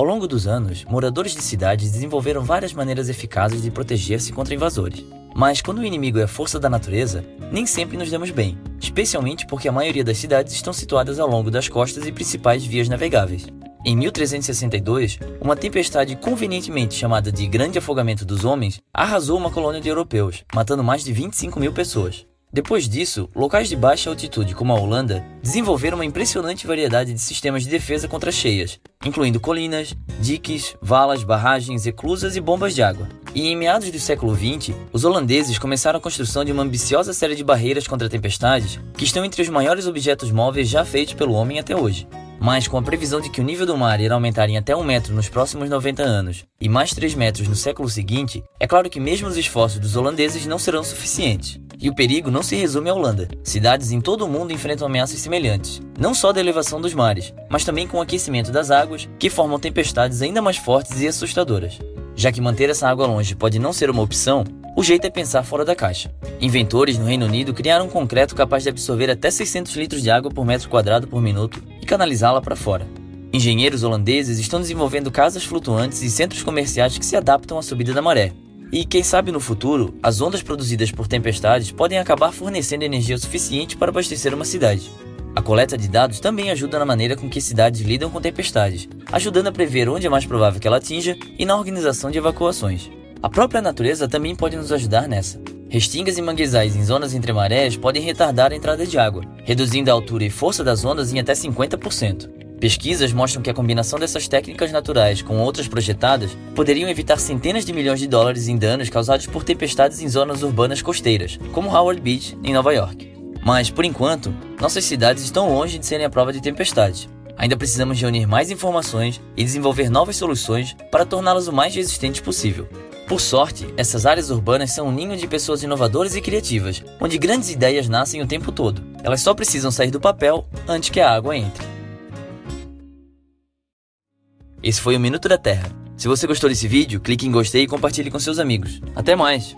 Ao longo dos anos, moradores de cidades desenvolveram várias maneiras eficazes de proteger-se contra invasores. Mas quando o inimigo é a força da natureza, nem sempre nos damos bem, especialmente porque a maioria das cidades estão situadas ao longo das costas e principais vias navegáveis. Em 1362, uma tempestade convenientemente chamada de Grande Afogamento dos Homens arrasou uma colônia de europeus, matando mais de 25 mil pessoas. Depois disso, locais de baixa altitude como a Holanda desenvolveram uma impressionante variedade de sistemas de defesa contra cheias, incluindo colinas, diques, valas, barragens, eclusas e bombas de água. E em meados do século XX, os holandeses começaram a construção de uma ambiciosa série de barreiras contra tempestades que estão entre os maiores objetos móveis já feitos pelo homem até hoje. Mas com a previsão de que o nível do mar irá aumentar em até um metro nos próximos 90 anos e mais 3 metros no século seguinte, é claro que mesmo os esforços dos holandeses não serão suficientes. E o perigo não se resume à Holanda. Cidades em todo o mundo enfrentam ameaças semelhantes, não só da elevação dos mares, mas também com o aquecimento das águas, que formam tempestades ainda mais fortes e assustadoras. Já que manter essa água longe pode não ser uma opção, o jeito é pensar fora da caixa. Inventores no Reino Unido criaram um concreto capaz de absorver até 600 litros de água por metro quadrado por minuto e canalizá-la para fora. Engenheiros holandeses estão desenvolvendo casas flutuantes e centros comerciais que se adaptam à subida da maré. E quem sabe no futuro, as ondas produzidas por tempestades podem acabar fornecendo energia suficiente para abastecer uma cidade. A coleta de dados também ajuda na maneira com que cidades lidam com tempestades, ajudando a prever onde é mais provável que ela atinja e na organização de evacuações. A própria natureza também pode nos ajudar nessa. Restingas e manguezais em zonas entre marés podem retardar a entrada de água, reduzindo a altura e força das ondas em até 50%. Pesquisas mostram que a combinação dessas técnicas naturais com outras projetadas poderiam evitar centenas de milhões de dólares em danos causados por tempestades em zonas urbanas costeiras, como Howard Beach, em Nova York. Mas, por enquanto, nossas cidades estão longe de serem a prova de tempestades. Ainda precisamos reunir mais informações e desenvolver novas soluções para torná-las o mais resistentes possível. Por sorte, essas áreas urbanas são um ninho de pessoas inovadoras e criativas, onde grandes ideias nascem o tempo todo. Elas só precisam sair do papel antes que a água entre. Esse foi o Minuto da Terra. Se você gostou desse vídeo, clique em gostei e compartilhe com seus amigos. Até mais!